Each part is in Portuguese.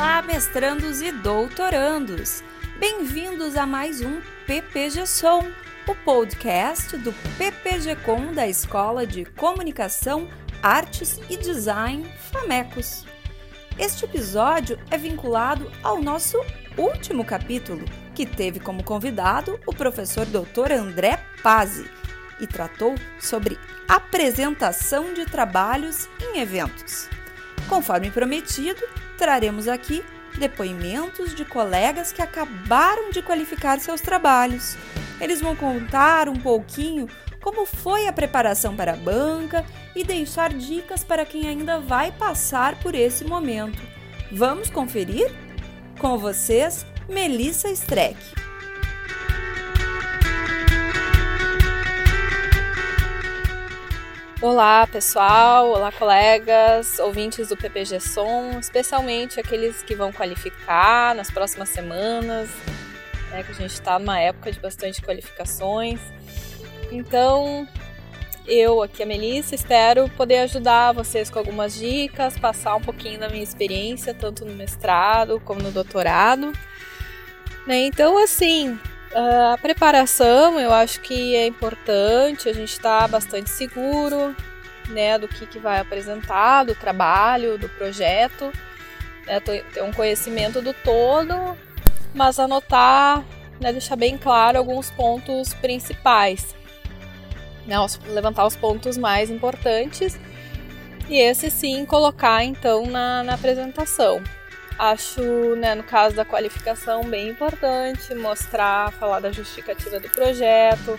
Olá, mestrandos e doutorandos! Bem-vindos a mais um PPG Som, o podcast do PPG-Com da Escola de Comunicação, Artes e Design FAMECOS. Este episódio é vinculado ao nosso último capítulo, que teve como convidado o professor Dr. André Pazzi e tratou sobre apresentação de trabalhos em eventos. Conforme prometido, traremos aqui depoimentos de colegas que acabaram de qualificar seus trabalhos. Eles vão contar um pouquinho como foi a preparação para a banca e deixar dicas para quem ainda vai passar por esse momento. Vamos conferir? Com vocês, Melissa Streck. Olá pessoal, olá colegas, ouvintes do PPG Som, especialmente aqueles que vão qualificar nas próximas semanas, né, que a gente está numa época de bastante qualificações. Então, eu aqui, a Melissa, espero poder ajudar vocês com algumas dicas, passar um pouquinho da minha experiência, tanto no mestrado como no doutorado. Né? Então, assim, a preparação eu acho que é importante, a gente está bastante seguro né, do que, que vai apresentar, do trabalho, do projeto, né, ter um conhecimento do todo, mas anotar, né, deixar bem claro alguns pontos principais, né, levantar os pontos mais importantes e esse sim colocar então na, na apresentação. Acho, né, no caso da qualificação, bem importante mostrar, falar da justificativa do projeto,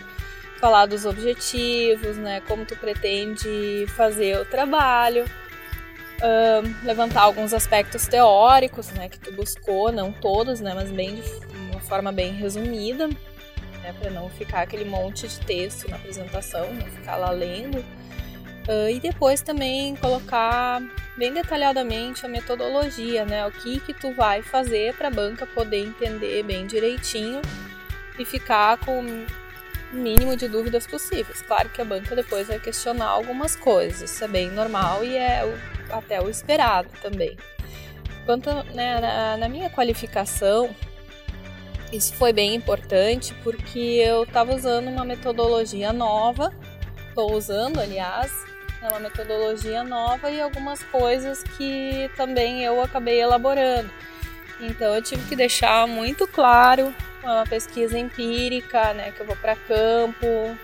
falar dos objetivos, né, como tu pretende fazer o trabalho, uh, levantar alguns aspectos teóricos, né, que tu buscou, não todos, né, mas bem de uma forma bem resumida, né, para não ficar aquele monte de texto na apresentação, não ficar lá lendo. Uh, e depois também colocar bem detalhadamente a metodologia, né? O que que tu vai fazer para a banca poder entender bem direitinho e ficar com o mínimo de dúvidas possíveis. Claro que a banca depois vai questionar algumas coisas, isso é bem normal e é o, até o esperado também. Quanto né, na, na minha qualificação, isso foi bem importante porque eu estava usando uma metodologia nova, estou usando, aliás, é uma metodologia nova e algumas coisas que também eu acabei elaborando. Então eu tive que deixar muito claro uma pesquisa empírica, né, que eu vou para campo,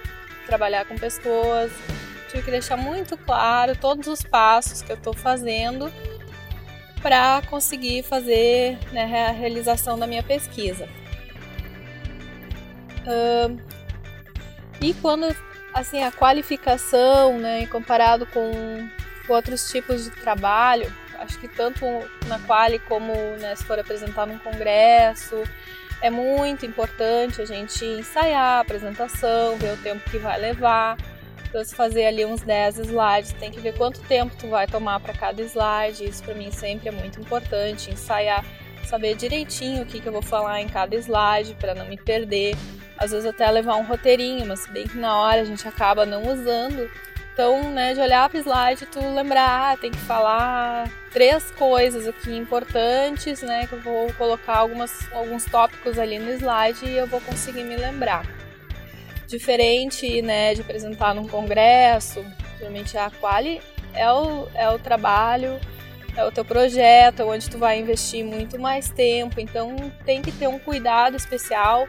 trabalhar com pessoas. Tive que deixar muito claro todos os passos que eu estou fazendo para conseguir fazer né, a realização da minha pesquisa. Uh, e quando assim, a qualificação, né, comparado com, outros tipos de trabalho, acho que tanto na quali como né, se for apresentar num congresso, é muito importante a gente ensaiar a apresentação, ver o tempo que vai levar. Então, se fazer ali uns 10 slides, tem que ver quanto tempo tu vai tomar para cada slide. Isso para mim sempre é muito importante, ensaiar, saber direitinho o que, que eu vou falar em cada slide para não me perder às vezes até levar um roteirinho, mas bem que na hora a gente acaba não usando. Então, né, de olhar para o slide, tu lembrar, ah, tem que falar três coisas aqui importantes, né, que eu vou colocar algumas, alguns tópicos ali no slide e eu vou conseguir me lembrar. Diferente, né, de apresentar num congresso, geralmente a quali é o, é o trabalho, é o teu projeto, onde tu vai investir muito mais tempo, então tem que ter um cuidado especial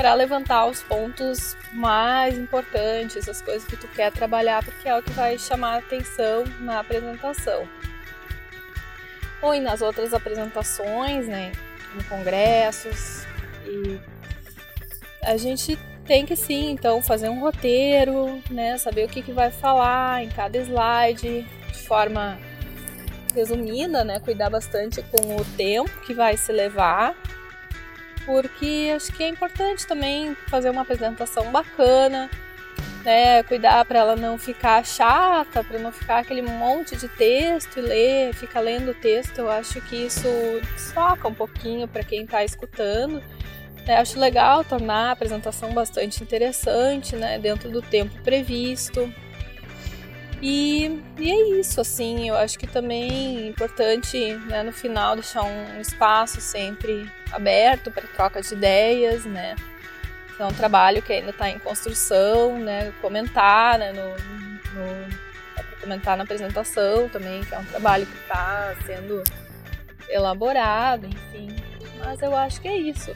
para levantar os pontos mais importantes, as coisas que tu quer trabalhar, porque é o que vai chamar a atenção na apresentação. Ou nas outras apresentações, né, em congressos, e a gente tem que sim, então, fazer um roteiro, né, saber o que, que vai falar em cada slide, de forma resumida, né, cuidar bastante com o tempo que vai se levar porque acho que é importante também fazer uma apresentação bacana, né? Cuidar para ela não ficar chata, para não ficar aquele monte de texto e ler, ficar lendo o texto. Eu acho que isso soca um pouquinho para quem está escutando. É, acho legal tornar a apresentação bastante interessante, né? Dentro do tempo previsto. E, e é isso, assim, eu acho que também é importante, né, no final, deixar um espaço sempre aberto para troca de ideias, né? É um trabalho que ainda está em construção, né? Comentar, né, no, no comentar na apresentação também, que é um trabalho que está sendo elaborado, enfim. Mas eu acho que é isso.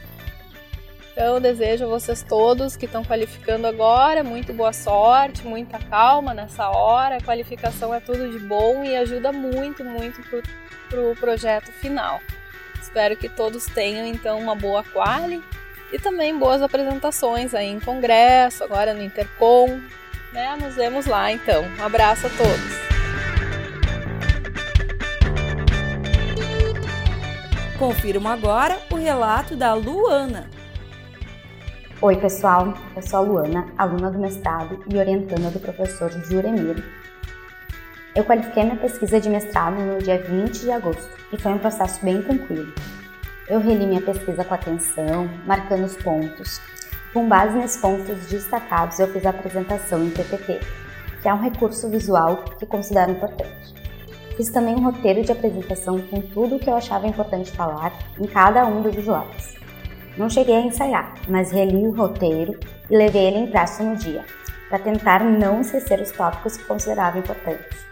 Então, desejo a vocês todos que estão qualificando agora muito boa sorte, muita calma nessa hora. A qualificação é tudo de bom e ajuda muito, muito para o pro projeto final. Espero que todos tenham então uma boa quali e também boas apresentações aí em congresso, agora no Intercom. Né? Nos vemos lá então. Um abraço a todos. Confiram agora o relato da Luana. Oi, pessoal. Eu sou a Luana, aluna do mestrado e orientanda do professor Juremir. Eu qualifiquei minha pesquisa de mestrado no dia 20 de agosto e foi um processo bem tranquilo. Eu reli minha pesquisa com atenção, marcando os pontos. Com base nesses pontos destacados, eu fiz a apresentação em PPT, que é um recurso visual que considero importante. Fiz também um roteiro de apresentação com tudo o que eu achava importante falar em cada um dos usuários. Não cheguei a ensaiar, mas reli o roteiro e levei ele impresso no dia, para tentar não esquecer os tópicos que considerava importantes.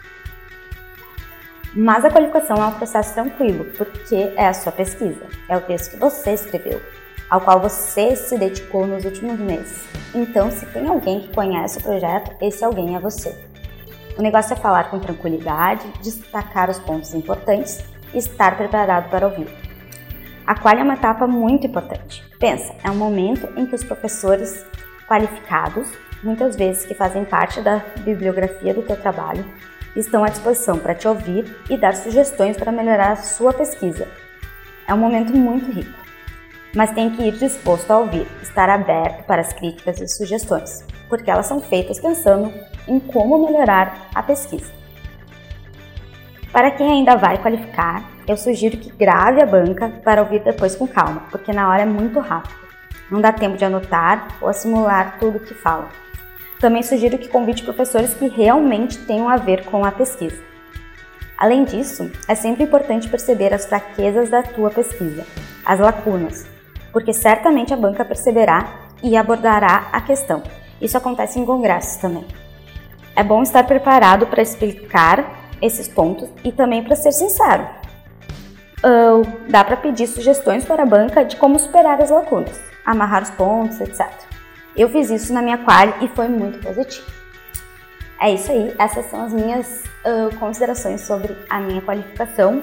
Mas a qualificação é um processo tranquilo, porque é a sua pesquisa, é o texto que você escreveu, ao qual você se dedicou nos últimos meses. Então, se tem alguém que conhece o projeto, esse alguém é você. O negócio é falar com tranquilidade, destacar os pontos importantes e estar preparado para ouvir. A qual é uma etapa muito importante. Pensa, é um momento em que os professores qualificados, muitas vezes que fazem parte da bibliografia do teu trabalho, estão à disposição para te ouvir e dar sugestões para melhorar a sua pesquisa. É um momento muito rico, mas tem que ir disposto a ouvir, estar aberto para as críticas e sugestões, porque elas são feitas pensando em como melhorar a pesquisa. Para quem ainda vai qualificar, eu sugiro que grave a banca para ouvir depois com calma, porque na hora é muito rápido. Não dá tempo de anotar ou assimilar tudo o que fala. Também sugiro que convide professores que realmente tenham a ver com a pesquisa. Além disso, é sempre importante perceber as fraquezas da tua pesquisa, as lacunas, porque certamente a banca perceberá e abordará a questão. Isso acontece em congressos também. É bom estar preparado para explicar esses pontos e também para ser sincero. Uh, dá para pedir sugestões para a banca de como superar as lacunas, amarrar os pontos, etc. Eu fiz isso na minha quali e foi muito positivo. É isso aí, essas são as minhas uh, considerações sobre a minha qualificação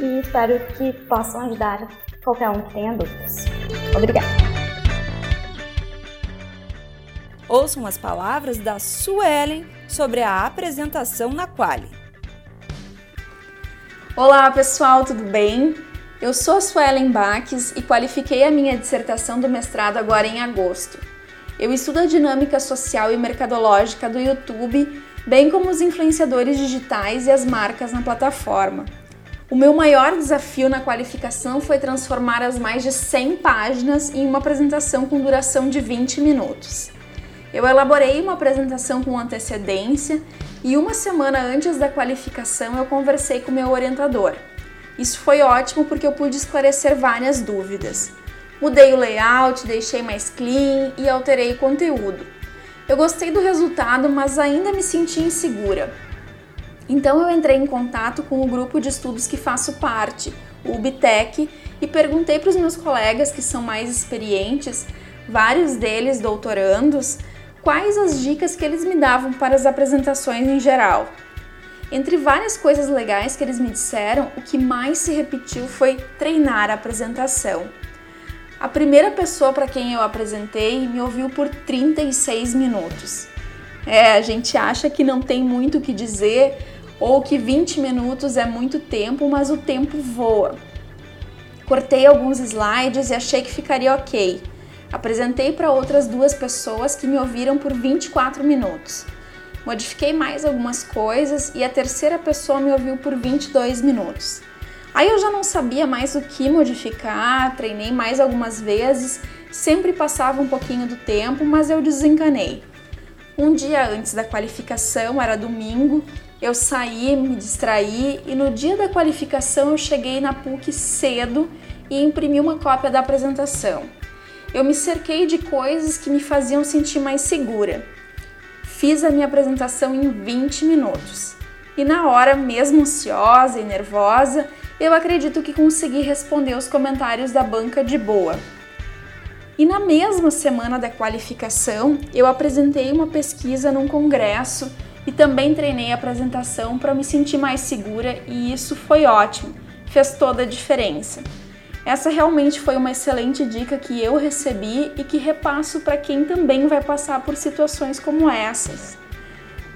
e espero que possam ajudar qualquer um que tenha dúvidas. Obrigada! Ouçam as palavras da Suelen sobre a apresentação na Quali. Olá pessoal, tudo bem? Eu sou a Suelen Baques e qualifiquei a minha dissertação do mestrado agora em agosto. Eu estudo a dinâmica social e mercadológica do YouTube, bem como os influenciadores digitais e as marcas na plataforma. O meu maior desafio na qualificação foi transformar as mais de 100 páginas em uma apresentação com duração de 20 minutos. Eu elaborei uma apresentação com antecedência e uma semana antes da qualificação eu conversei com meu orientador. Isso foi ótimo porque eu pude esclarecer várias dúvidas. Mudei o layout, deixei mais clean e alterei o conteúdo. Eu gostei do resultado, mas ainda me senti insegura. Então eu entrei em contato com o grupo de estudos que faço parte, o UBTEC, e perguntei para os meus colegas que são mais experientes, vários deles doutorandos, quais as dicas que eles me davam para as apresentações em geral. Entre várias coisas legais que eles me disseram, o que mais se repetiu foi treinar a apresentação. A primeira pessoa para quem eu apresentei me ouviu por 36 minutos. É, a gente acha que não tem muito o que dizer ou que 20 minutos é muito tempo, mas o tempo voa. Cortei alguns slides e achei que ficaria ok. Apresentei para outras duas pessoas que me ouviram por 24 minutos. Modifiquei mais algumas coisas e a terceira pessoa me ouviu por 22 minutos. Aí eu já não sabia mais o que modificar, treinei mais algumas vezes, sempre passava um pouquinho do tempo, mas eu desencanei. Um dia antes da qualificação, era domingo, eu saí, me distraí e no dia da qualificação eu cheguei na PUC cedo e imprimi uma cópia da apresentação. Eu me cerquei de coisas que me faziam sentir mais segura. Fiz a minha apresentação em 20 minutos. E na hora, mesmo ansiosa e nervosa, eu acredito que consegui responder os comentários da banca de boa. E na mesma semana da qualificação, eu apresentei uma pesquisa num congresso e também treinei a apresentação para me sentir mais segura e isso foi ótimo, fez toda a diferença. Essa realmente foi uma excelente dica que eu recebi e que repasso para quem também vai passar por situações como essas.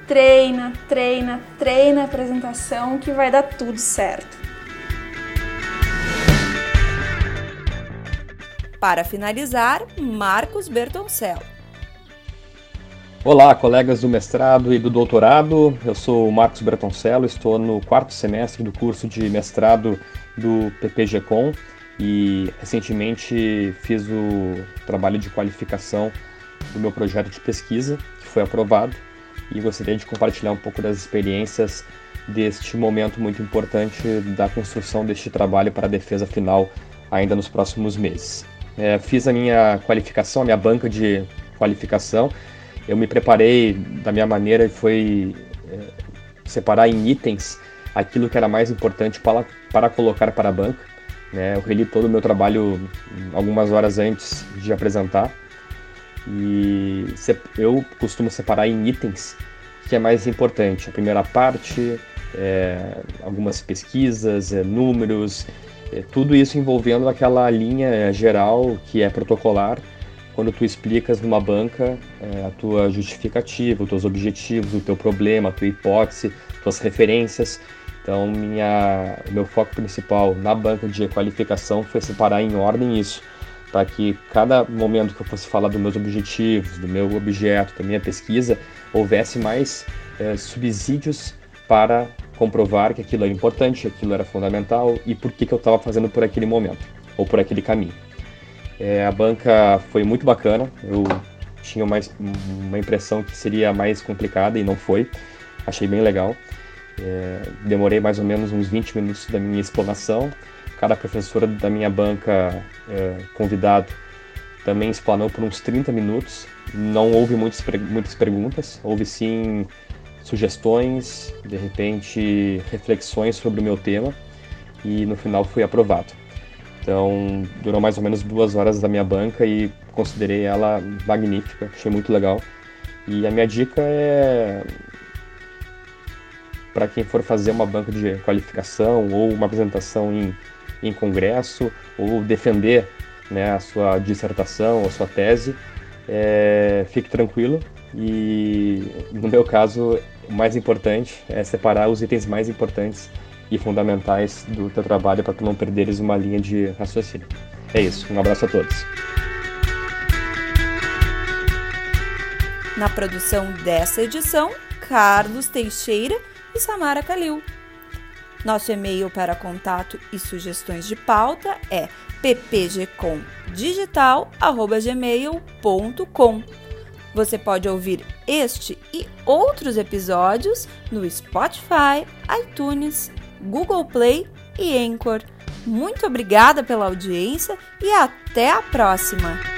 Treina, treina, treina a apresentação que vai dar tudo certo. Para finalizar, Marcos Bertoncello. Olá, colegas do mestrado e do doutorado. Eu sou o Marcos Bretoncello, estou no quarto semestre do curso de mestrado do PPG-Com e recentemente fiz o trabalho de qualificação do meu projeto de pesquisa, que foi aprovado, e gostaria de compartilhar um pouco das experiências deste momento muito importante da construção deste trabalho para a defesa final ainda nos próximos meses. É, fiz a minha qualificação, a minha banca de qualificação eu me preparei da minha maneira e foi é, separar em itens aquilo que era mais importante para, para colocar para a banca. Né? Eu reli todo o meu trabalho algumas horas antes de apresentar e eu costumo separar em itens que é mais importante. A primeira parte, é, algumas pesquisas, é, números, é, tudo isso envolvendo aquela linha geral que é protocolar quando tu explicas numa banca é, a tua justificativa, os teus objetivos, o teu problema, a tua hipótese, tuas referências. Então, minha, meu foco principal na banca de qualificação foi separar em ordem isso, para que cada momento que eu fosse falar dos meus objetivos, do meu objeto, da minha pesquisa, houvesse mais é, subsídios para comprovar que aquilo era importante, aquilo era fundamental e por que, que eu estava fazendo por aquele momento ou por aquele caminho. É, a banca foi muito bacana. Eu tinha mais, uma impressão que seria mais complicada e não foi. Achei bem legal. É, demorei mais ou menos uns 20 minutos da minha explanação. Cada professora da minha banca é, convidado também explanou por uns 30 minutos. Não houve muitas, muitas perguntas, houve sim sugestões, de repente reflexões sobre o meu tema e no final fui aprovado. Então, durou mais ou menos duas horas da minha banca e considerei ela magnífica, achei muito legal. E a minha dica é para quem for fazer uma banca de qualificação ou uma apresentação em, em congresso ou defender né, a sua dissertação ou sua tese, é, fique tranquilo e no meu caso o mais importante é separar os itens mais importantes e fundamentais do teu trabalho para tu não perderes uma linha de raciocínio. É isso, um abraço a todos. Na produção dessa edição, Carlos Teixeira e Samara Calil. Nosso e-mail para contato e sugestões de pauta é ppgcomdigital@gmail.com. Você pode ouvir este e outros episódios no Spotify, iTunes, Google Play e Anchor. Muito obrigada pela audiência e até a próxima!